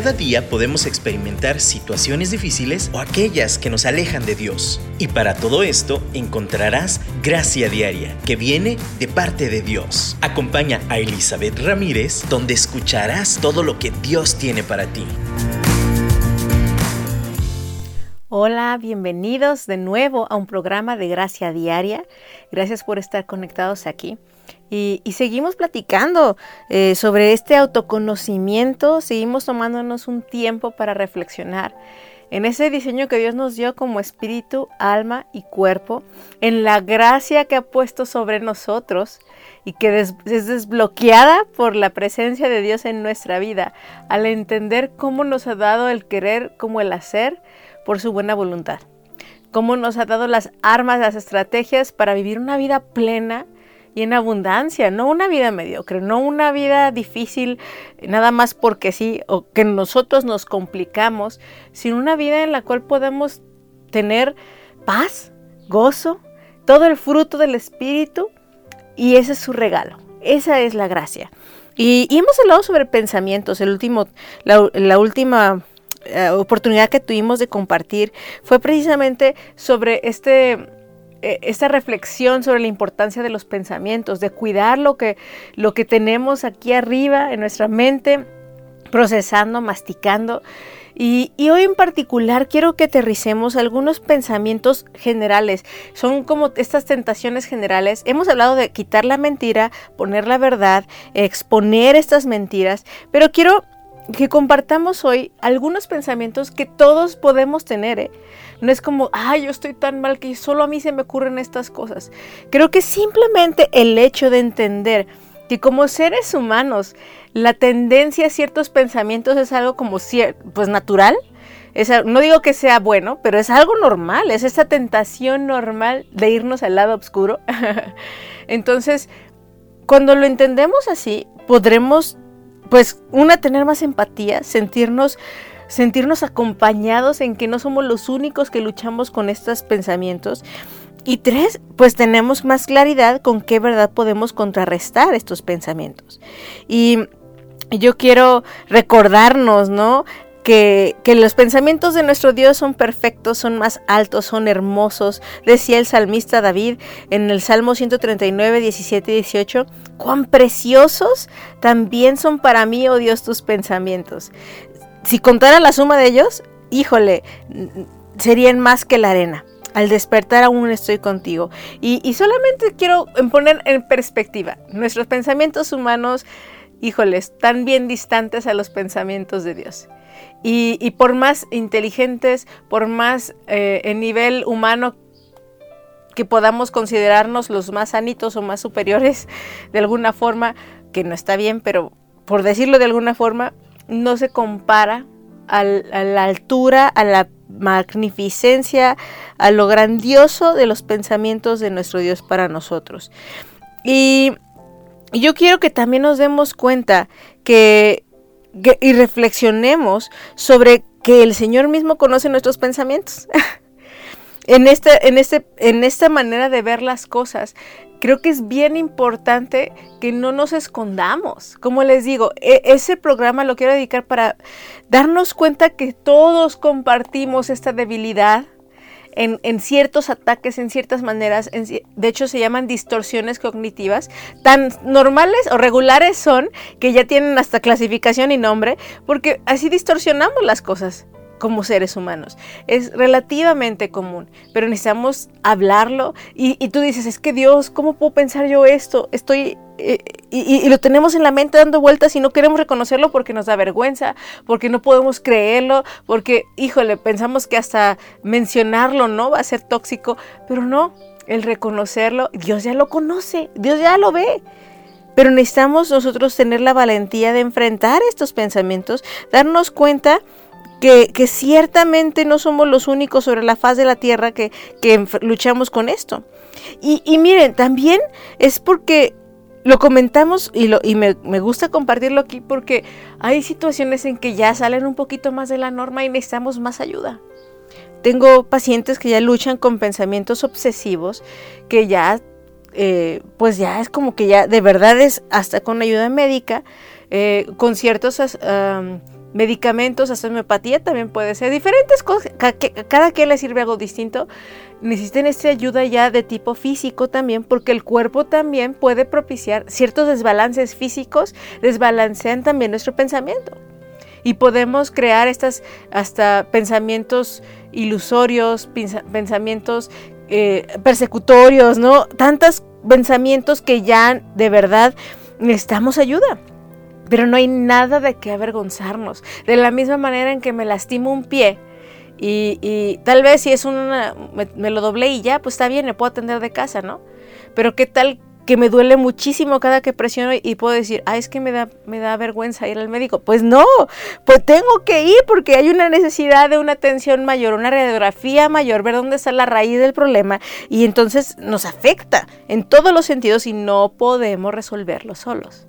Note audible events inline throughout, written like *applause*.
Cada día podemos experimentar situaciones difíciles o aquellas que nos alejan de Dios. Y para todo esto encontrarás gracia diaria que viene de parte de Dios. Acompaña a Elizabeth Ramírez donde escucharás todo lo que Dios tiene para ti. Hola, bienvenidos de nuevo a un programa de Gracia Diaria. Gracias por estar conectados aquí. Y, seguimos platicando eh, sobre este autoconocimiento, seguimos tomándonos un tiempo para reflexionar en ese diseño que Dios nos dio como espíritu, alma y cuerpo, en la gracia que ha puesto sobre nosotros y que es desbloqueada por la presencia de Dios en nuestra vida, al entender cómo nos ha dado el querer como el hacer por su buena voluntad, cómo nos ha dado las armas, las estrategias para vivir una vida plena, y en abundancia, no una vida mediocre, no una vida difícil nada más porque sí, o que nosotros nos complicamos, sino una vida en la cual podemos tener paz, gozo, todo el fruto del Espíritu y ese es su regalo, esa es la gracia. Y, hemos hablado sobre pensamientos, el último, la, última eh, oportunidad que tuvimos de compartir fue precisamente sobre este eh, esta reflexión sobre la importancia de los pensamientos, de cuidar lo que, lo que tenemos aquí arriba en nuestra mente, procesando, masticando. Y, y, hoy en particular quiero que aterricemos algunos pensamientos generales. Son como estas tentaciones generales. Hemos hablado de quitar la mentira, poner la verdad, exponer estas mentiras, pero quiero que compartamos hoy algunos pensamientos que todos podemos tener. ¿eh? No es como, ay, yo estoy tan mal que solo a mí se me ocurren estas cosas. Creo que simplemente el hecho de entender que como seres humanos la tendencia a ciertos pensamientos es algo como pues natural. no digo que sea bueno, pero es algo normal, es esa tentación normal de irnos al lado oscuro. *laughs* Entonces, cuando lo entendemos así, podremos pues una, tener más empatía, sentirnos, sentirnos acompañados en que no somos los únicos que luchamos con estos pensamientos. Y tres, pues tenemos más claridad con qué verdad podemos contrarrestar estos pensamientos. Y yo quiero recordarnos, ¿no? que, los pensamientos de nuestro Dios son perfectos, son más altos, son hermosos. Decía el salmista David en el Salmo 139, 17 y 18, cuán preciosos también son para mí, oh Dios, tus pensamientos. Si contara la suma de ellos, híjole, serían más que la arena. Al despertar aún estoy contigo. Y, solamente quiero poner en perspectiva, nuestros pensamientos humanos, híjoles, están bien distantes a los pensamientos de Dios. Y, por más inteligentes, por más eh, en nivel humano que podamos considerarnos los más sanitos o más superiores de alguna forma, que no está bien, pero por decirlo de alguna forma, no se compara a la altura, a la magnificencia, a lo grandioso de los pensamientos de nuestro Dios para nosotros. Y yo quiero que también nos demos cuenta que y reflexionemos sobre que el Señor mismo conoce nuestros pensamientos. *laughs* en, en, este, en esta manera de ver las cosas, creo que es bien importante que no nos escondamos. Como les digo, e, ese programa lo quiero dedicar para darnos cuenta que todos compartimos esta debilidad en, ciertos ataques, en ciertas maneras, de hecho se llaman distorsiones cognitivas, tan normales o regulares son que ya tienen hasta clasificación y nombre, porque así distorsionamos las cosas como seres humanos. Es relativamente común, pero necesitamos hablarlo y, tú dices, es que Dios, ¿cómo puedo pensar yo esto? Estoy... Eh, y, lo tenemos en la mente dando vueltas y no queremos reconocerlo porque nos da vergüenza, porque no podemos creerlo, porque, híjole, pensamos que hasta mencionarlo no va a ser tóxico, pero no, el reconocerlo, Dios ya lo conoce, Dios ya lo ve. Pero necesitamos nosotros tener la valentía de enfrentar estos pensamientos, darnos cuenta que, ciertamente no somos los únicos sobre la faz de la tierra que, luchamos con esto. Y, miren, también es porque lo comentamos y, me, gusta compartirlo aquí porque hay situaciones en que ya salen un poquito más de la norma y necesitamos más ayuda. Tengo pacientes que ya luchan con pensamientos obsesivos, que ya, eh, pues ya es como que ya de verdad es hasta con ayuda médica, eh, con ciertos medicamentos, hasta también puede ser, diferentes cosas, cada quien le sirve algo distinto. Necesitan esta ayuda ya de tipo físico también, porque el cuerpo también puede propiciar ciertos desbalances físicos, desbalancean también nuestro pensamiento. Y podemos crear estas hasta pensamientos ilusorios, pensamientos eh, persecutorios, ¿no? Tantos pensamientos que ya de verdad necesitamos ayuda. Pero no hay nada de qué avergonzarnos. De la misma manera en que me lastimo un pie y, tal vez si es una, me, lo doblé y ya, pues está bien, me puedo atender de casa, ¿no? Pero qué tal que me duele muchísimo cada que presiono y puedo decir, ah, es que me da, me da vergüenza ir al médico. Pues no, pues tengo que ir porque hay una necesidad de una atención mayor, una radiografía mayor, ver dónde está la raíz del problema y entonces nos afecta en todos los sentidos y no podemos resolverlo solos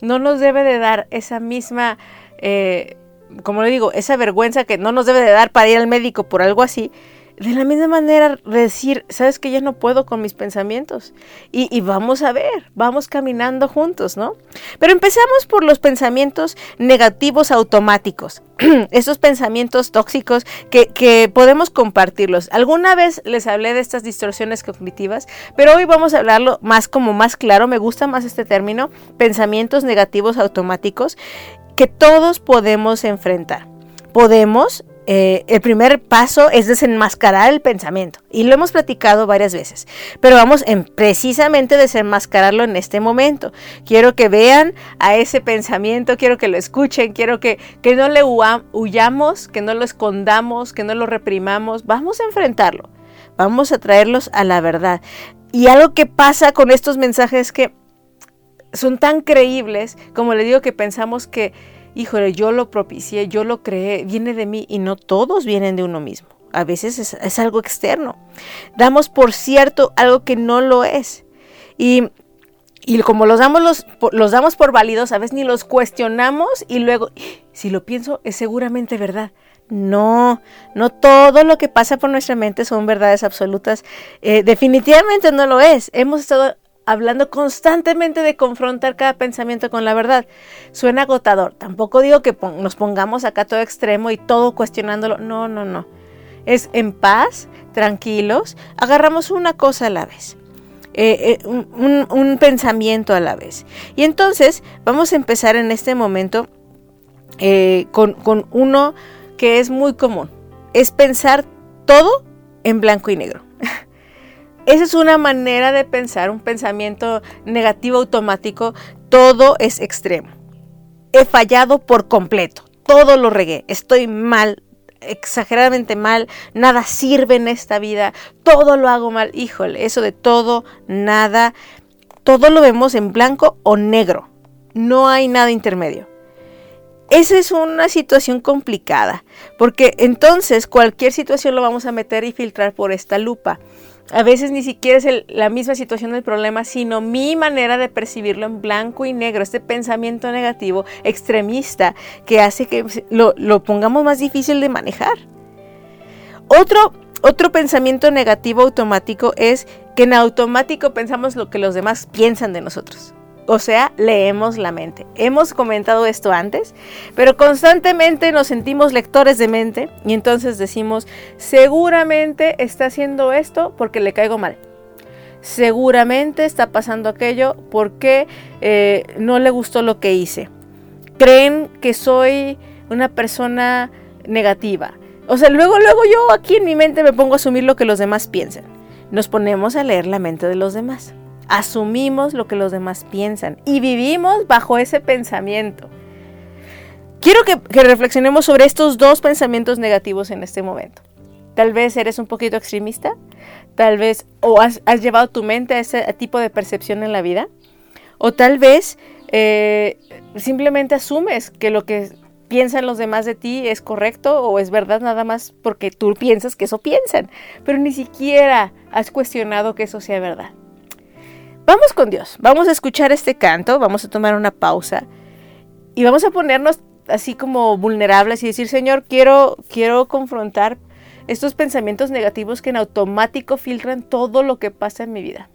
no nos debe de dar esa misma, eh, como le digo, esa vergüenza que no nos debe de dar para ir al médico por algo así. De la misma manera, decir, sabes que ya no puedo con mis pensamientos. Y, vamos a ver, vamos caminando juntos, ¿no? Pero empezamos por los pensamientos negativos automáticos. *clears throat* Esos pensamientos tóxicos que, que podemos compartirlos. Alguna vez les hablé de estas distorsiones cognitivas, pero hoy vamos a hablarlo más como más claro. Me gusta más este término, pensamientos negativos automáticos, que todos podemos enfrentar. Podemos eh, el primer paso es desenmascarar el pensamiento. Y lo hemos platicado varias veces. Pero vamos en precisamente desenmascararlo en este momento. Quiero que vean a ese pensamiento, quiero que lo escuchen, quiero que, que no le huyamos, que no lo escondamos, que no lo reprimamos. Vamos a enfrentarlo. Vamos a traerlos a la verdad. Y algo que pasa con estos mensajes que son tan creíbles, como le digo que pensamos que híjole, yo lo propicié, yo lo creé, viene de mí y no todos vienen de uno mismo. A veces es, algo externo. Damos por cierto algo que no lo es. Y, como los damos, los, los damos por válidos, a veces ni los cuestionamos y luego, si lo pienso, es seguramente verdad. No, no todo lo que pasa por nuestra mente son verdades absolutas. Eh, definitivamente no lo es. Hemos estado hablando constantemente de confrontar cada pensamiento con la verdad. Suena agotador. Tampoco digo que nos pongamos acá todo extremo y todo cuestionándolo. No, no, no. Es en paz, tranquilos, agarramos una cosa a la vez. Eh, eh, un, pensamiento a la vez. Y entonces vamos a empezar en este momento eh, con, con uno que es muy común. Es pensar todo en blanco y negro. Esa es una manera de pensar, un pensamiento negativo automático. Todo es extremo. He fallado por completo. Todo lo regué. Estoy mal, exageradamente mal. Nada sirve en esta vida. Todo lo hago mal. Híjole, eso de todo, nada. Todo lo vemos en blanco o negro. No hay nada intermedio. Esa es una situación complicada, porque entonces cualquier situación lo vamos a meter y filtrar por esta lupa a veces ni siquiera es la misma situación del problema, sino mi manera de percibirlo en blanco y negro, este pensamiento negativo, extremista, que hace que lo, pongamos más difícil de manejar. Otro, otro pensamiento negativo automático es que en automático pensamos lo que los demás piensan de nosotros. O sea, leemos la mente. Hemos comentado esto antes, pero constantemente nos sentimos lectores de mente y entonces decimos, seguramente está haciendo esto porque le caigo mal. Seguramente está pasando aquello porque eh, no le gustó lo que hice. Creen que soy una persona negativa. O sea, luego, luego yo aquí en mi mente me pongo a asumir lo que los demás piensan. Nos ponemos a leer la mente de los demás asumimos lo que los demás piensan y vivimos bajo ese pensamiento. Quiero que, reflexionemos sobre estos dos pensamientos negativos en este momento. Tal vez eres un poquito extremista, tal vez o has, llevado tu mente a ese tipo de percepción en la vida, o tal vez eh, simplemente asumes que lo que piensan los demás de ti es correcto o es verdad nada más porque tú piensas que eso piensan, pero ni siquiera has cuestionado que eso sea verdad. Vamos con Dios, vamos a escuchar este canto, vamos a tomar una pausa y vamos a ponernos así como vulnerables y decir, Señor, quiero, quiero confrontar estos pensamientos negativos que en automático filtran todo lo que pasa en mi vida.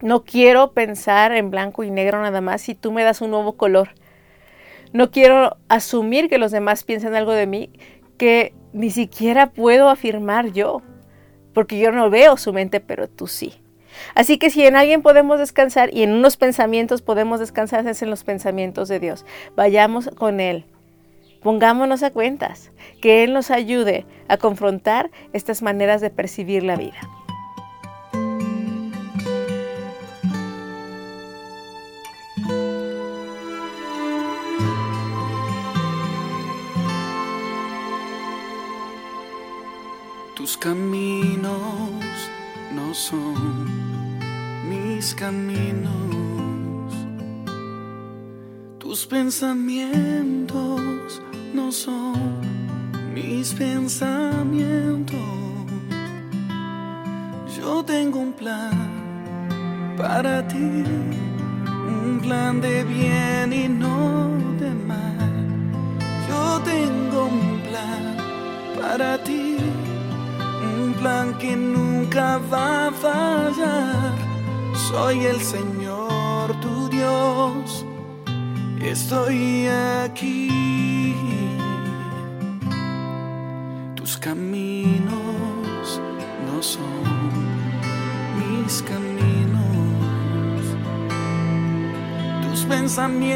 No quiero pensar en blanco y negro nada más si tú me das un nuevo color. no quiero asumir que los demás piensen algo de mí que ni siquiera puedo afirmar yo, porque yo no veo su mente, pero tú sí. Así que si en alguien podemos descansar y en unos pensamientos podemos descansar, es en los pensamientos de Dios. Vayamos con Él. Pongámonos a cuentas, que Él nos ayude a confrontar estas maneras de percibir la vida. Tus caminos no son mis caminos. Tus pensamientos no son mis pensamientos. Yo tengo un plan para ti, un plan de bien y no de mal. Yo tengo un plan para ti plan que nunca va a fallar. Soy el Señor tu Dios, estoy aquí. Tus caminos no son mis caminos, tus pensamientos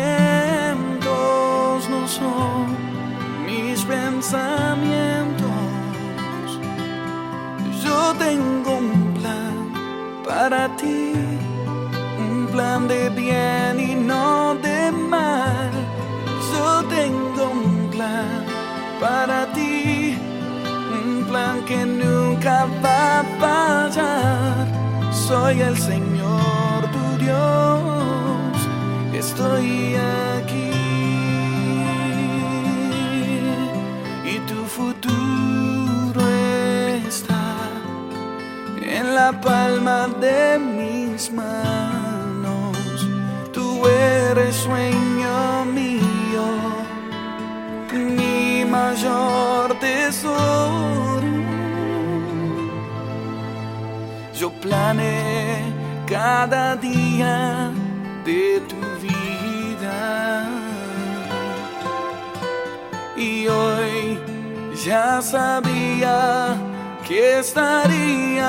no son mis pensamientos. Yo tengo un plan para ti, un plan de bien y no de mal. Yo tengo un plan para ti, un plan que nunca va a fallar. Soy el Señor tu Dios, estoy aquí. Y tu futuro está en la palma de mis manos. Eres sueño mío, mi mayor tesoro. Yo planeé cada día de tu vida. Y hoy ya sabía que estarías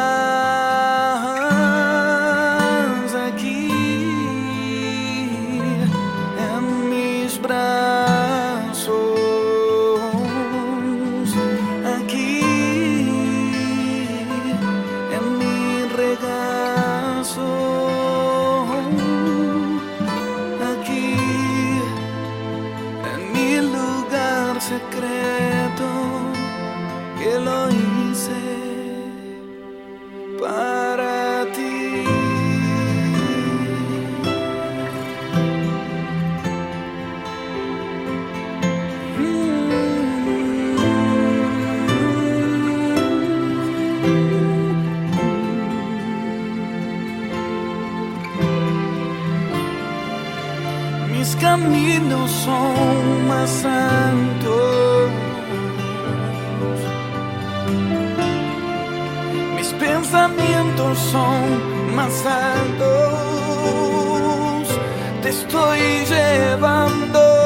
santos. Mis pensamientos son más. Te estoy llevando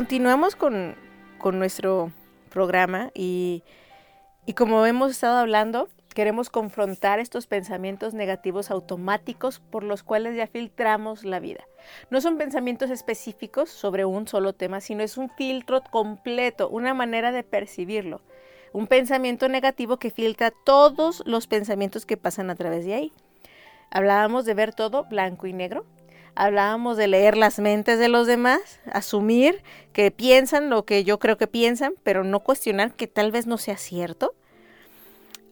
Continuamos con, con nuestro programa y, y como hemos estado hablando, queremos confrontar estos pensamientos negativos automáticos por los cuales ya filtramos la vida. No son pensamientos específicos sobre un solo tema, sino es un filtro completo, una manera de percibirlo. Un pensamiento negativo que filtra todos los pensamientos que pasan a través de ahí. Hablábamos de ver todo blanco y negro. Hablábamos de leer las mentes de los demás, asumir que piensan lo que yo creo que piensan, pero no cuestionar que tal vez no sea cierto.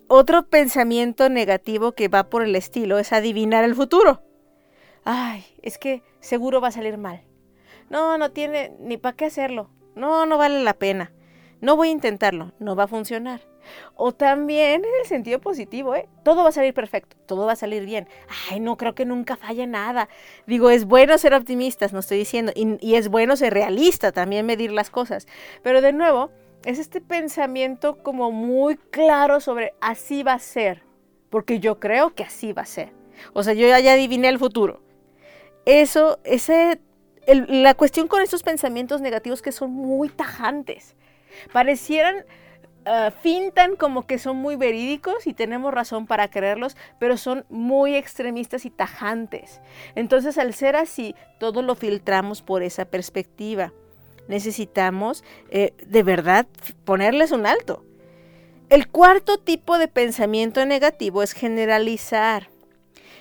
Otro pensamiento negativo que va por el estilo es adivinar el futuro. Ay, es que seguro va a salir mal. No, no tiene ni para qué hacerlo. No, no vale la pena. No voy a intentarlo, no va a funcionar. O también en el sentido positivo, ¿eh? Todo va a salir perfecto, todo va a salir bien. Ay, no creo que nunca falle nada. Digo, es bueno ser optimistas, no estoy diciendo, y, es bueno ser realista, también medir las cosas. Pero de nuevo, es este pensamiento como muy claro sobre así va a ser, porque yo creo que así va a ser. O sea, yo ya, ya adiviné el futuro. Eso, ese, la cuestión con estos pensamientos negativos que son muy tajantes, parecieran, ah, fintan como que son muy verídicos y tenemos razón para creerlos, pero son muy extremistas y tajantes. Entonces, al ser así, todo lo filtramos por esa perspectiva necesitamos eh, de verdad ponerles un alto. El cuarto tipo de pensamiento negativo es generalizar.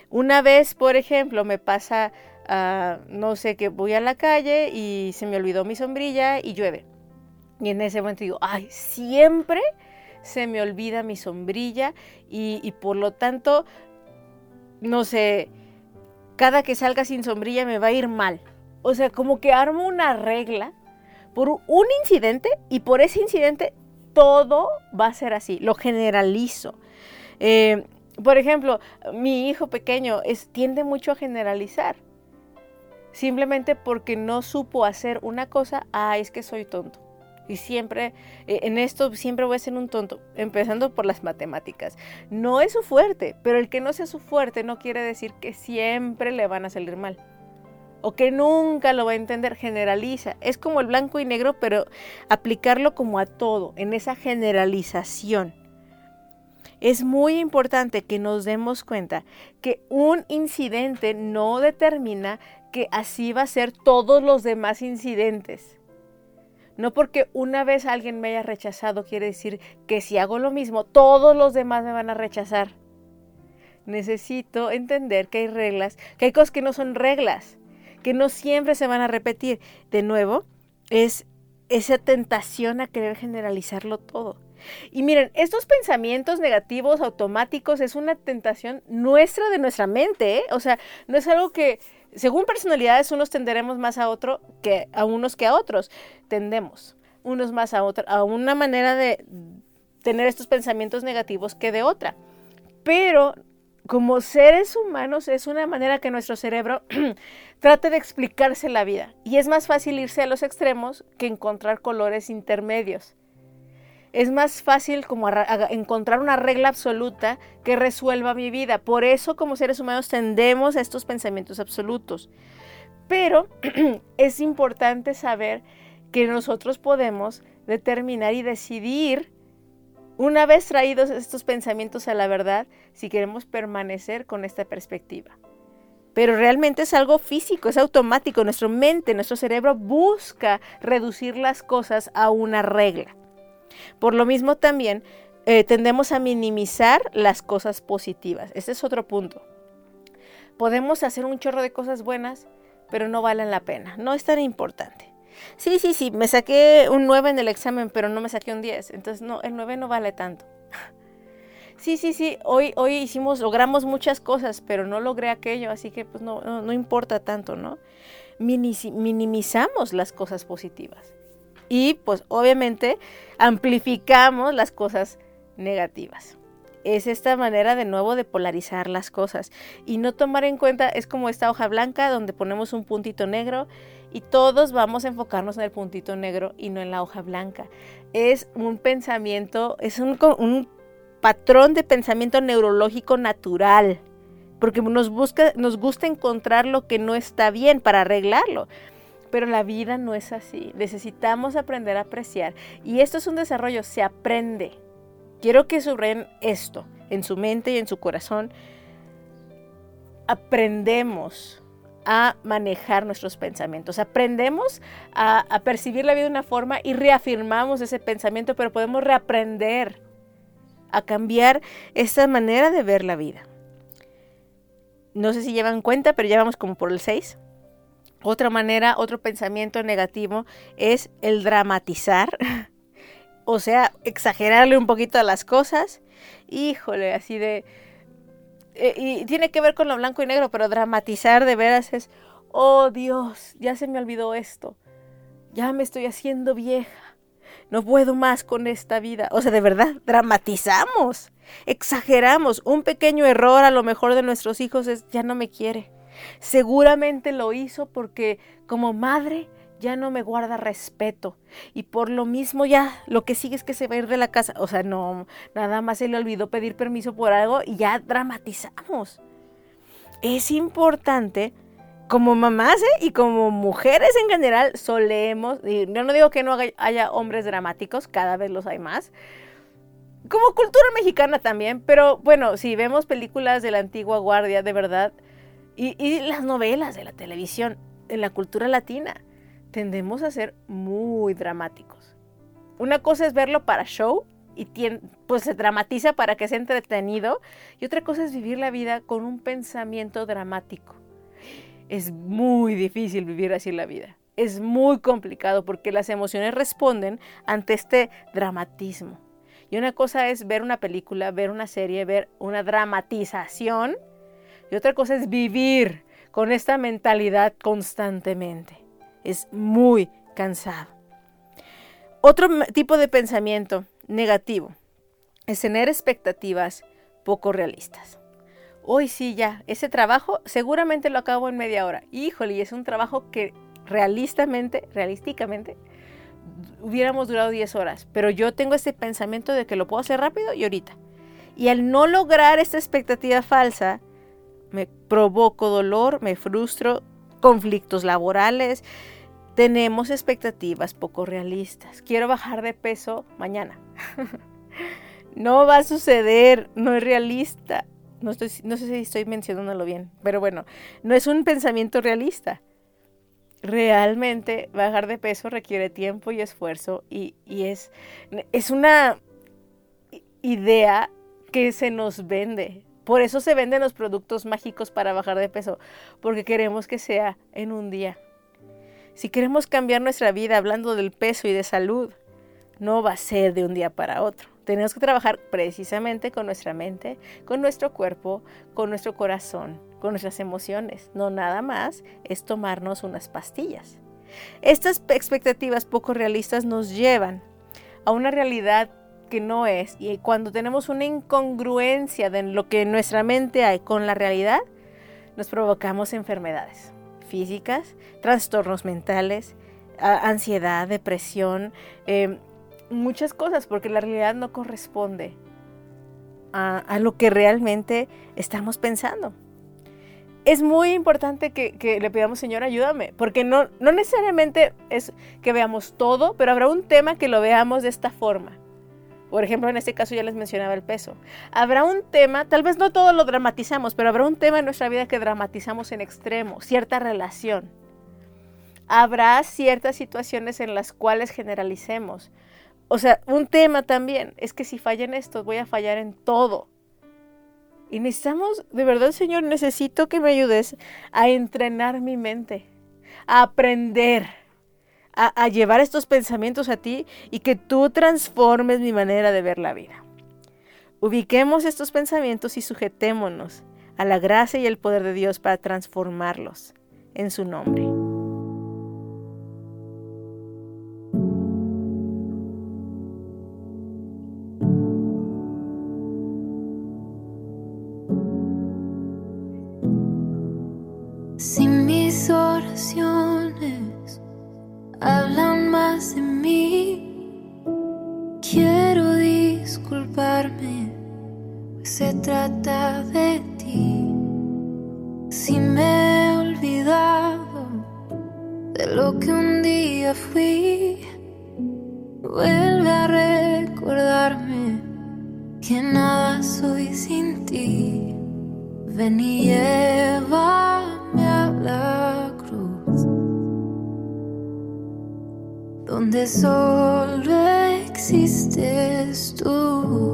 Una vez, por ejemplo, me pasa, ah, no sé, que voy a la calle y se me olvidó mi sombrilla y llueve. Y en ese momento digo, ay, siempre se me olvida mi sombrilla y, por lo tanto, no sé, cada que salga sin sombrilla me va a ir mal. O sea, como que armo una regla por un incidente y por ese incidente todo va a ser así, lo generalizo. Eh, por ejemplo, mi hijo pequeño tiende mucho a generalizar. Simplemente porque no supo hacer una cosa, ah, es que soy tonto. Y siempre, eh, en esto siempre voy a ser un tonto, empezando por las matemáticas. No es su fuerte, pero el que no sea su fuerte no quiere decir que siempre le van a salir mal o que nunca lo va a entender, generaliza. Es como el blanco y negro, pero aplicarlo como a todo, en esa generalización. Es muy importante que nos demos cuenta que un incidente no determina que así va a ser todos los demás incidentes. No porque una vez alguien me haya rechazado quiere decir que si hago lo mismo, todos los demás me van a rechazar. Necesito entender que hay reglas, que hay cosas que no son reglas que no siempre se van a repetir. De nuevo, es esa tentación a querer generalizarlo todo. Y miren, estos pensamientos negativos automáticos es una tentación nuestra de nuestra mente, ¿eh? O sea, no es algo que, según personalidades, unos tenderemos más a otro que a unos que a otros. Tendemos unos más a otro, a una manera de tener estos pensamientos negativos que de otra. Pero como seres humanos es una manera que nuestro cerebro *clears throat* trate de explicarse la vida. Y es más fácil irse a los extremos que encontrar colores intermedios. Es más fácil encontrar una regla absoluta que resuelva mi vida. Por eso como seres humanos tendemos a estos pensamientos absolutos. Pero *clears throat* es importante saber que nosotros podemos determinar y decidir una vez traídos estos pensamientos a la verdad, si queremos permanecer con esta perspectiva. Pero realmente es algo físico, es automático. Nuestra mente, nuestro cerebro busca reducir las cosas a una regla. Por lo mismo también eh, tendemos a minimizar las cosas positivas. Ese es otro punto. Podemos hacer un chorro de cosas buenas, pero no valen la pena. No es tan importante. Sí, sí, sí, me saqué un 9 en el examen, pero no me saqué un 10. Entonces, no, el 9 no vale tanto. *laughs* Sí, sí, sí, hoy, hoy hicimos, logramos muchas cosas, pero no logré aquello, así que pues no, no, no importa tanto, ¿no? minimizamos las cosas positivas y pues obviamente amplificamos las cosas negativas. es esta manera de nuevo de polarizar las cosas y no tomar en cuenta, es como esta hoja blanca donde ponemos un puntito negro y todos vamos a enfocarnos en el puntito negro y no en la hoja blanca. Es un pensamiento, es un, patrón de pensamiento neurológico natural, porque nos, busca, nos gusta encontrar lo que no está bien para arreglarlo. Pero la vida no es así. Necesitamos aprender a apreciar. Y esto es un desarrollo, se aprende. Quiero que subrayen esto en su mente y en su corazón. Aprendemos a manejar nuestros pensamientos. Aprendemos a, a, percibir la vida de una forma y reafirmamos ese pensamiento, pero podemos reaprender a cambiar esa manera de ver la vida. No sé si llevan cuenta, pero ya vamos como por el 6. Otra manera, otro pensamiento negativo es el dramatizar. *laughs* o sea, exagerarle un poquito a las cosas. Híjole, así de... Eh, y tiene que ver con lo blanco y negro, pero dramatizar de veras es, oh Dios, ya se me olvidó esto. Ya me estoy haciendo vieja no puedo más con esta vida. O sea, de verdad, dramatizamos, exageramos. Un pequeño error a lo mejor de nuestros hijos es, ya no me quiere. Seguramente lo hizo porque como madre ya no me guarda respeto y por lo mismo ya lo que sigue es que se va a ir de la casa. O sea, no, nada más se le olvidó pedir permiso por algo y ya dramatizamos. Es importante como mamás ¿eh? y como mujeres en general solemos, yo no digo que no haya hombres dramáticos, cada vez los hay más, como cultura mexicana también, pero bueno, si vemos películas de la antigua guardia, de verdad, y, las novelas de la televisión, en la cultura latina, tendemos a ser muy dramáticos. Una cosa es verlo para show y pues se dramatiza para que sea entretenido, y otra cosa es vivir la vida con un pensamiento dramático es muy difícil vivir así la vida. Es muy complicado porque las emociones responden ante este dramatismo. Y una cosa es ver una película, ver una serie, ver una dramatización. Y otra cosa es vivir con esta mentalidad constantemente. Es muy cansado. Otro tipo de pensamiento negativo es tener expectativas poco realistas hoy sí ya, ese trabajo seguramente lo acabo en media hora. Híjole, es un trabajo que realistamente, realísticamente, hubiéramos durado 10 horas. Pero yo tengo ese pensamiento de que lo puedo hacer rápido y ahorita. Y al no lograr esta expectativa falsa, me provoco dolor, me frustro, conflictos laborales. Tenemos expectativas poco realistas. Quiero bajar de peso mañana. *laughs* no va a suceder, no es realista. No, sé si estoy mencionándolo bien, pero bueno, no es un pensamiento realista. Realmente bajar de peso requiere tiempo y esfuerzo y, y es, es una idea que se nos vende. Por eso se venden los productos mágicos para bajar de peso, porque queremos que sea en un día. Si queremos cambiar nuestra vida hablando del peso y de salud, no va a ser de un día para otro. Tenemos que trabajar precisamente con nuestra mente, con nuestro cuerpo, con nuestro corazón, con nuestras emociones. No nada más es tomarnos unas pastillas. Estas expectativas poco realistas nos llevan a una realidad que no es y cuando tenemos una incongruencia de lo que en nuestra mente hay con la realidad, nos provocamos enfermedades físicas, trastornos mentales, ansiedad, depresión, eh, muchas cosas porque la realidad no corresponde a, lo que realmente estamos pensando. Es muy importante que, le pidamos, Señor, ayúdame, porque no, no necesariamente es que veamos todo, pero habrá un tema que lo veamos de esta forma. Por ejemplo, en este caso ya les mencionaba el peso. Habrá un tema, tal vez no todo lo dramatizamos, pero habrá un tema en nuestra vida que dramatizamos en extremo, cierta relación. Habrá ciertas situaciones en las cuales generalicemos. O sea, un tema también es que si falla en esto, voy a fallar en todo. Y necesitamos, de verdad, Señor, necesito que me ayudes a entrenar mi mente, a aprender, a, llevar estos pensamientos a ti y que tú transformes mi manera de ver la vida. Ubiquemos estos pensamientos y sujetémonos a la gracia y el poder de Dios para transformarlos en su nombre. Pues se trata de ti. Si me he olvidado de lo que un día fui, vuelve a recordarme que nada soy sin ti. Ven y llévame a la cruz, donde solo existes tú.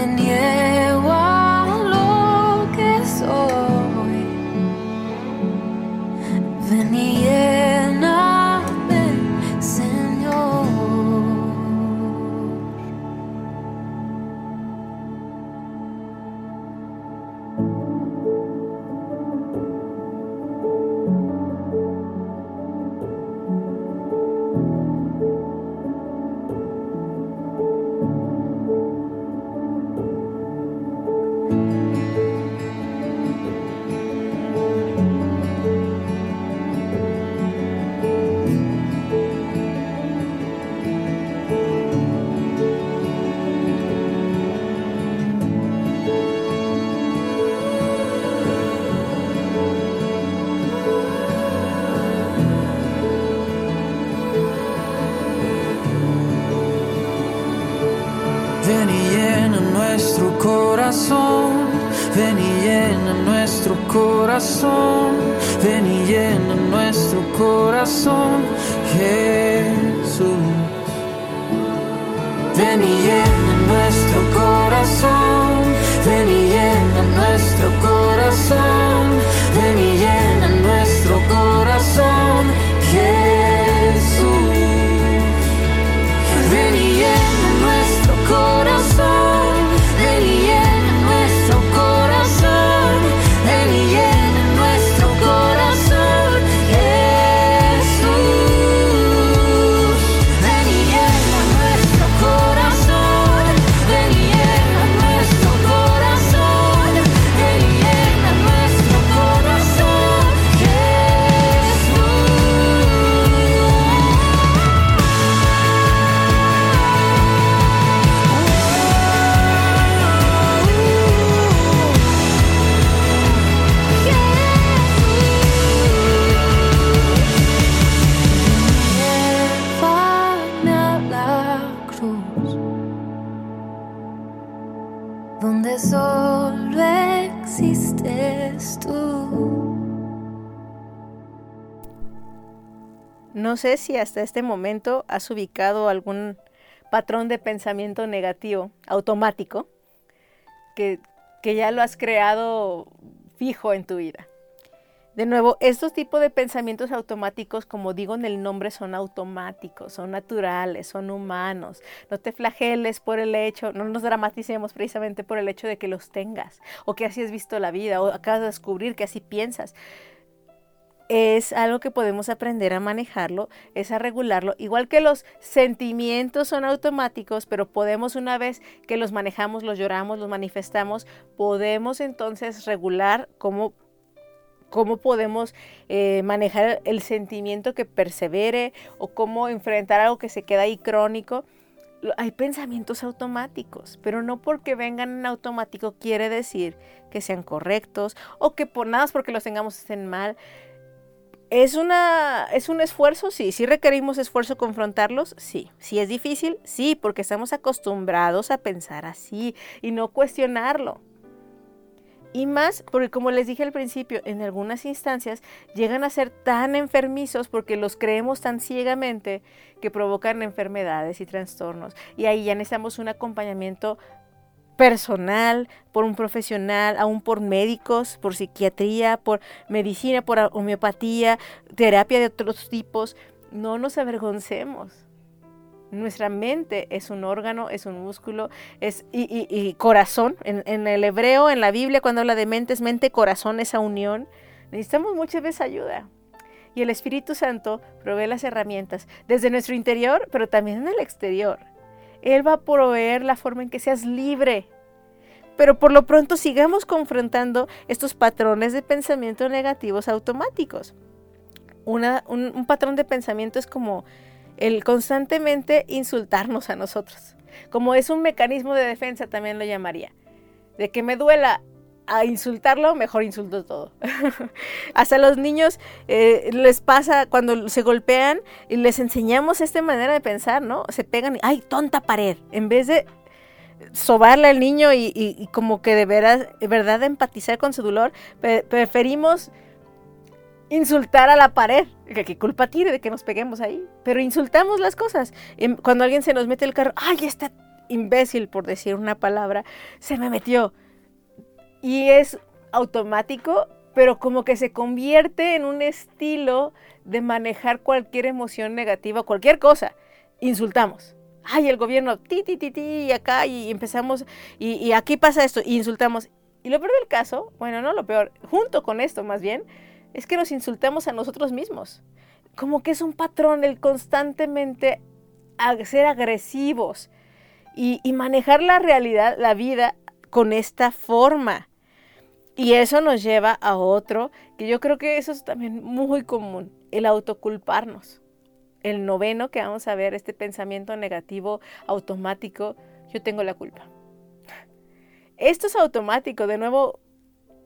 Hoy me niego si hasta este momento has ubicado algún patrón de pensamiento negativo automático que, que ya lo has creado fijo en tu vida. De nuevo, estos tipos de pensamientos automáticos, como digo en el nombre, son automáticos, son naturales, son humanos. No te flageles por el hecho, no nos dramaticemos precisamente por el hecho de que los tengas, o que así has visto la vida, o acabas de descubrir que así piensas es algo que podemos aprender a manejarlo, es a regularlo, igual que los sentimientos son automáticos, pero podemos una vez que los manejamos, los lloramos, los manifestamos, podemos entonces regular cómo, cómo podemos eh, manejar el sentimiento que persevere o cómo enfrentar algo que se queda ahí crónico. Hay pensamientos automáticos, pero no porque vengan en automático quiere decir que sean correctos o que por nada porque los tengamos estén mal ¿Es, una, ¿Es un esfuerzo? Sí. ¿Sí requerimos esfuerzo confrontarlos? Sí. ¿Sí es difícil? Sí, porque estamos acostumbrados a pensar así y no cuestionarlo. Y más porque como les dije al principio, en algunas instancias llegan a ser tan enfermizos porque los creemos tan ciegamente que provocan enfermedades y trastornos. Y ahí ya necesitamos un acompañamiento personal, por un profesional, aún por médicos, por psiquiatría, por medicina, por homeopatía, terapia de otros tipos. No nos avergoncemos. Nuestra mente es un órgano, es un músculo, es y, corazón. En, en, el hebreo, en la Biblia, cuando habla de mente, es mente, corazón, esa unión. Necesitamos muchas veces ayuda. Y el Espíritu Santo provee las herramientas desde nuestro interior, pero también en el exterior. Él va a proveer la forma en que seas libre. Pero por lo pronto sigamos confrontando estos patrones de pensamiento negativos automáticos. un, patrón de pensamiento es como el constantemente insultarnos a nosotros. Como es un mecanismo de defensa, también lo llamaría. De que me duela a insultarlo, mejor insulto todo. *laughs* Hasta los niños eh, les pasa cuando se golpean y les enseñamos esta manera de pensar, ¿no? Se pegan y, ay, tonta pared. En vez de sobarle al niño y, como que de, de verdad empatizar con su dolor, preferimos insultar a la pared. ¿Qué culpa tiene de que nos peguemos ahí? Pero insultamos las cosas. Em, cuando alguien se nos mete el carro, ay, este imbécil, por decir una palabra, se me metió y es automático, pero como que se convierte en un estilo de manejar cualquier emoción negativa, cualquier cosa. Insultamos. Ay, el gobierno, ti, ti, ti, ti, y acá, y empezamos, y, aquí pasa esto, y insultamos. Y lo peor del caso, bueno, no lo peor, junto con esto más bien, es que nos insultamos a nosotros mismos. Como que es un patrón el constantemente ser agresivos y, y manejar la realidad, la vida, con esta forma. Y eso nos lleva a otro, que yo creo que eso es también muy común, el autoculparnos. El noveno que vamos a ver, este pensamiento negativo automático, yo tengo la culpa. Esto es automático, de nuevo,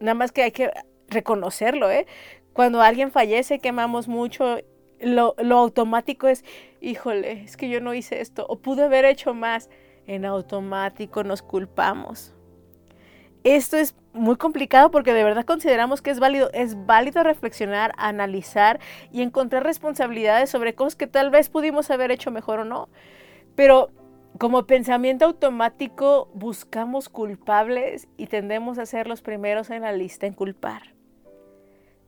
nada más que hay que reconocerlo, ¿eh? Cuando alguien fallece, quemamos mucho, lo, lo automático es, híjole, es que yo no hice esto, o pude haber hecho más. En automático nos culpamos esto es muy complicado porque de verdad consideramos que es válido, es válido reflexionar, analizar y encontrar responsabilidades sobre cosas que tal vez pudimos haber hecho mejor o no. Pero como pensamiento automático buscamos culpables y tendemos a ser los primeros en la lista en culpar.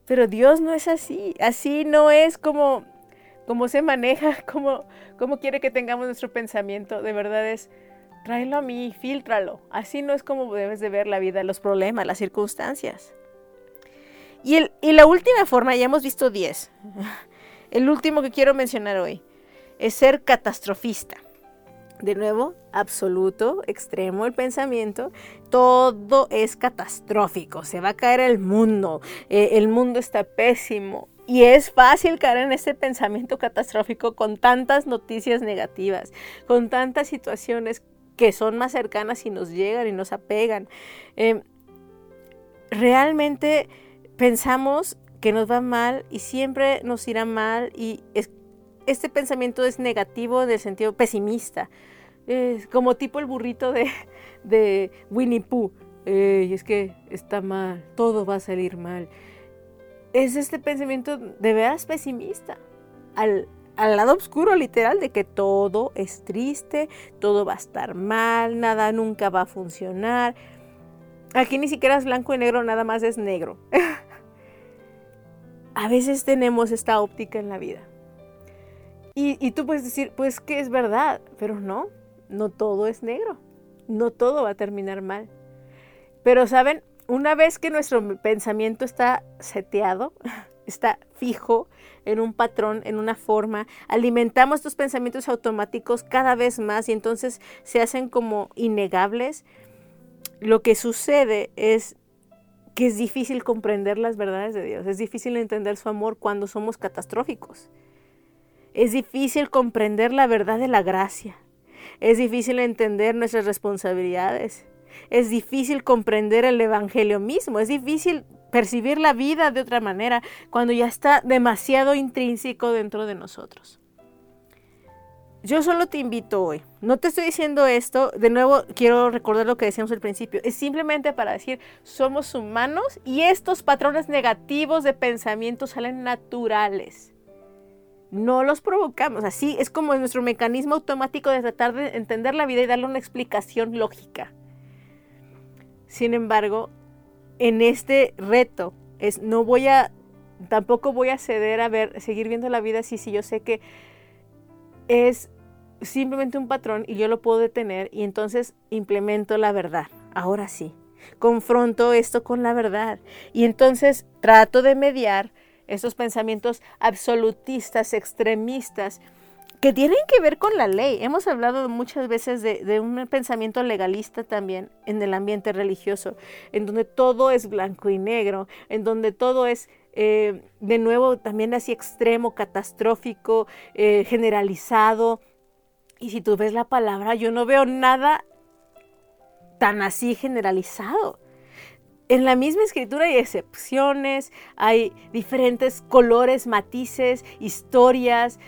Pero Dios no es así, así no es como, como se maneja, *laughs* como, como quiere que tengamos nuestro pensamiento, de verdad es tráelo a mí, filtralo. Así no es como debes de ver la vida, los problemas, las circunstancias. Y, el, y la última forma, ya hemos visto 10. *laughs* El último que quiero mencionar hoy es ser catastrofista. De nuevo, absoluto, extremo el pensamiento. Todo es catastrófico. Se va a caer el mundo. Eh, el mundo está pésimo. Y es fácil caer en este pensamiento catastrófico con tantas noticias negativas, con tantas situaciones que son más cercanas y nos llegan y nos apegan. Em, realmente pensamos que nos va mal y siempre nos irá mal y este pensamiento es negativo en el sentido pesimista, es como tipo el burrito de, de Winnie Pooh. y es que está mal, todo va a salir mal. Es este pensamiento de veras pesimista. Al, al lado oscuro literal de que todo es triste, todo va a estar mal, nada nunca va a funcionar. Aquí ni siquiera es blanco y negro, nada más es negro. *laughs* a veces tenemos esta óptica en la vida. Y, tú puedes decir, pues que es verdad, pero no, no todo es negro, no todo va a terminar mal. Pero saben, una vez que nuestro pensamiento está seteado, *laughs* está fijo en un patrón, en una forma. Alimentamos estos pensamientos automáticos cada vez más y entonces se hacen como innegables. Lo que sucede es que es difícil comprender las verdades de Dios, es difícil entender su amor cuando somos catastróficos. Es difícil comprender la verdad de la gracia. Es difícil entender nuestras responsabilidades. Es difícil comprender el Evangelio mismo. Es difícil percibir la vida de otra manera cuando ya está demasiado intrínseco dentro de nosotros. Yo solo te invito hoy. No te estoy diciendo esto, de nuevo quiero recordar lo que decíamos al principio. Es simplemente para decir, somos humanos y estos patrones negativos de pensamiento salen naturales. No los provocamos. Así es como nuestro mecanismo automático de tratar de entender la vida y darle una explicación lógica. Sin embargo, en este reto es no voy a tampoco voy a ceder a ver seguir viendo la vida así si yo sé que es simplemente un patrón y yo lo puedo detener y entonces implemento la verdad. Ahora sí, confronto esto con la verdad y entonces trato de mediar esos pensamientos absolutistas, extremistas, que tienen que ver con la ley. Hemos hablado muchas veces de, un pensamiento legalista también en el ambiente religioso, en donde todo es blanco y negro, en donde todo es eh, de nuevo también así extremo, catastrófico, eh, generalizado, y si tú ves la palabra, yo no veo nada tan así generalizado. En la misma escritura hay excepciones, hay diferentes colores, matices, historias,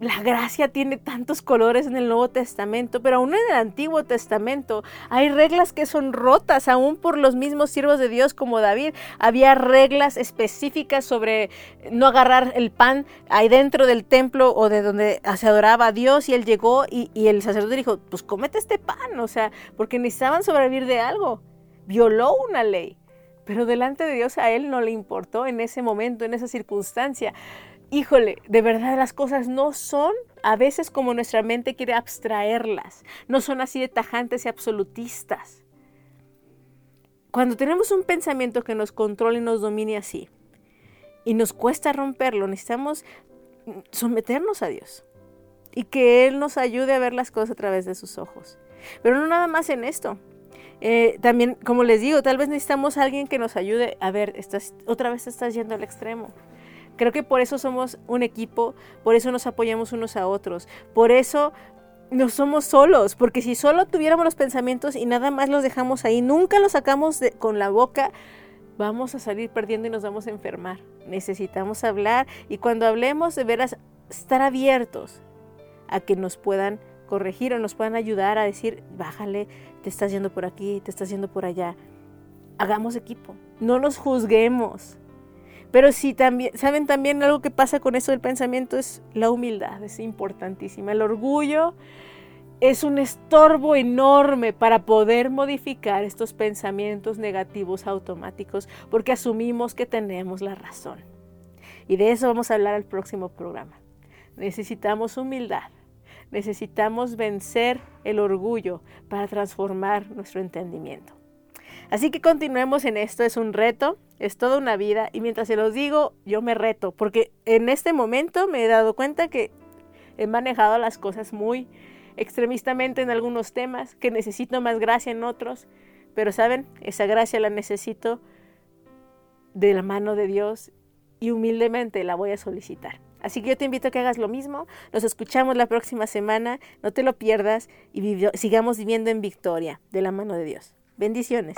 la gracia tiene tantos colores en el Nuevo Testamento, pero aún en el Antiguo Testamento hay reglas que son rotas, aún por los mismos siervos de Dios como David. Había reglas específicas sobre no agarrar el pan ahí dentro del templo o de donde se adoraba a Dios y él llegó y, y el sacerdote dijo, pues cómete este pan, o sea, porque necesitaban sobrevivir de algo. Violó una ley, pero delante de Dios a él no le importó en ese momento, en esa circunstancia híjole, de verdad las cosas no son a veces como nuestra mente quiere abstraerlas, no son así de tajantes y absolutistas. Cuando tenemos un pensamiento que nos controla y nos domine así, y nos cuesta romperlo, necesitamos someternos a Dios y que Él nos ayude a ver las cosas a través de sus ojos. Pero no nada más en esto. Eh, también, como les digo, tal vez necesitamos alguien que nos ayude a ver, estás, otra vez estás yendo al extremo. Creo que por eso somos un equipo, por eso nos apoyamos unos a otros, por eso no somos solos, porque si solo tuviéramos los pensamientos y nada más los dejamos ahí, nunca los sacamos con la boca, vamos a salir perdiendo y nos vamos a enfermar. Necesitamos hablar y cuando hablemos de veras estar abiertos a que nos puedan corregir o nos puedan ayudar a decir, bájale, te estás yendo por aquí, te estás yendo por allá. Hagamos equipo, no nos juzguemos. Pero si también, saben también algo que pasa con eso del pensamiento es la humildad, es importantísima. El orgullo es un estorbo enorme para poder modificar estos pensamientos negativos automáticos porque asumimos que tenemos la razón. Y de eso vamos a hablar al próximo programa. Necesitamos humildad, necesitamos vencer el orgullo para transformar nuestro entendimiento. Así que continuemos en esto, es un reto, es toda una vida y mientras se los digo, yo me reto, porque en este momento me he dado cuenta que he manejado las cosas muy extremistamente en algunos temas, que necesito más gracia en otros, pero saben, esa gracia la necesito de la mano de Dios y humildemente la voy a solicitar. Así que yo te invito a que hagas lo mismo. Nos escuchamos la próxima semana. No te lo pierdas y sigamos viviendo en victoria de la mano de Dios. Bendiciones.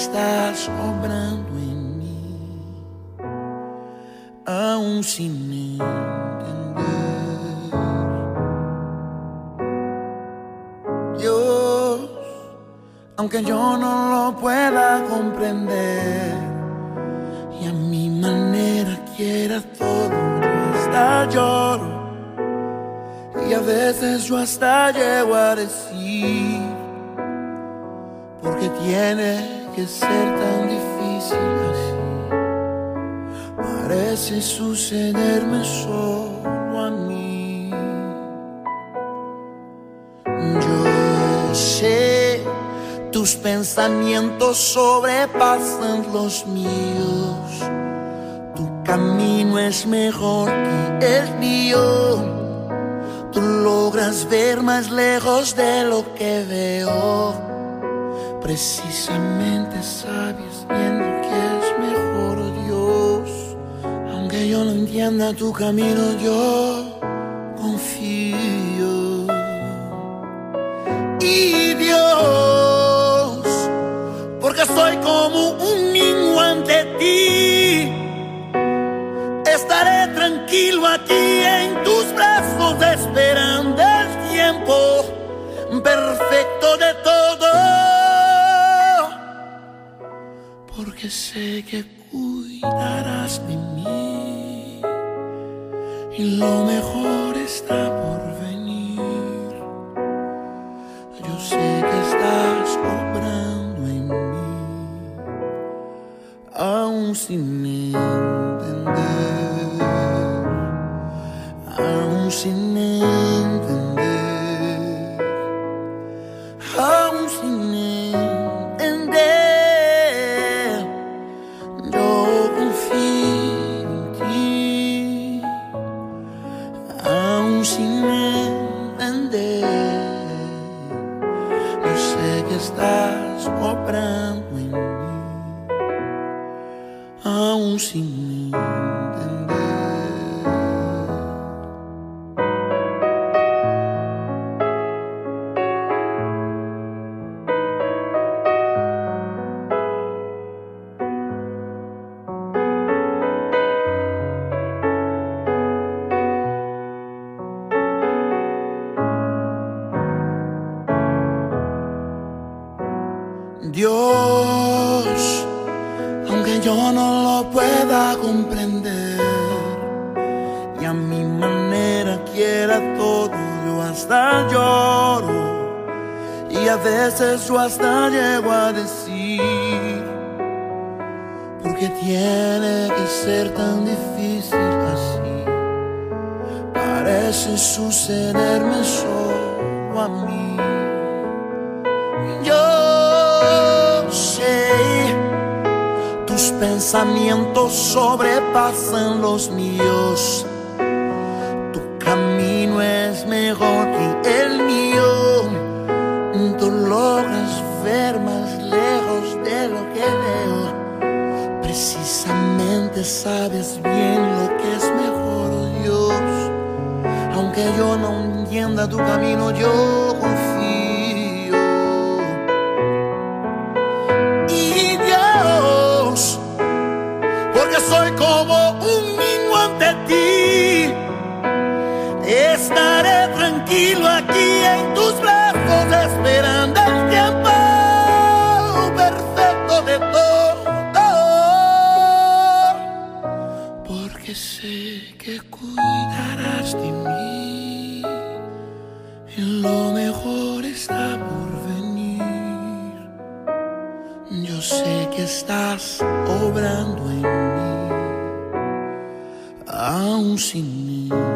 Sé que estás obrando en mí, aún sin entender. Dios, aunque yo no lo pueda comprender y a mi manera quiera todo, hasta lloro y a veces yo hasta llego a decir, porque tiene que ser tan difícil así parece sucederme solo a mí. Yo sé, tus pensamientos sobrepasan los míos. Tu camino es mejor que el mío. Tú logras ver más lejos de lo que veo. Precisamente sabes bien lo que es mejor, oh Dios. Aunque yo no entienda tu camino, yo confío. Y Dios, porque soy como un niño ante ti. Estaré tranquilo aquí en tus brazos esperando el tiempo perfecto Sé que cuidarás de mí. Y lo mejor todo, yo hasta lloro y a veces yo hasta llego a decir, porque tiene que ser tan difícil así, parece sucederme solo a mí. Yo sé, tus pensamientos sobrepasan los míos. Mejor que el mío. Tú logras ver más lejos de lo que veo. Precisamente sabes bien lo que es mejor, Dios. Aunque yo no entienda tu camino, yo confío. Yo sé que estás obrando en mí, aún sin entender,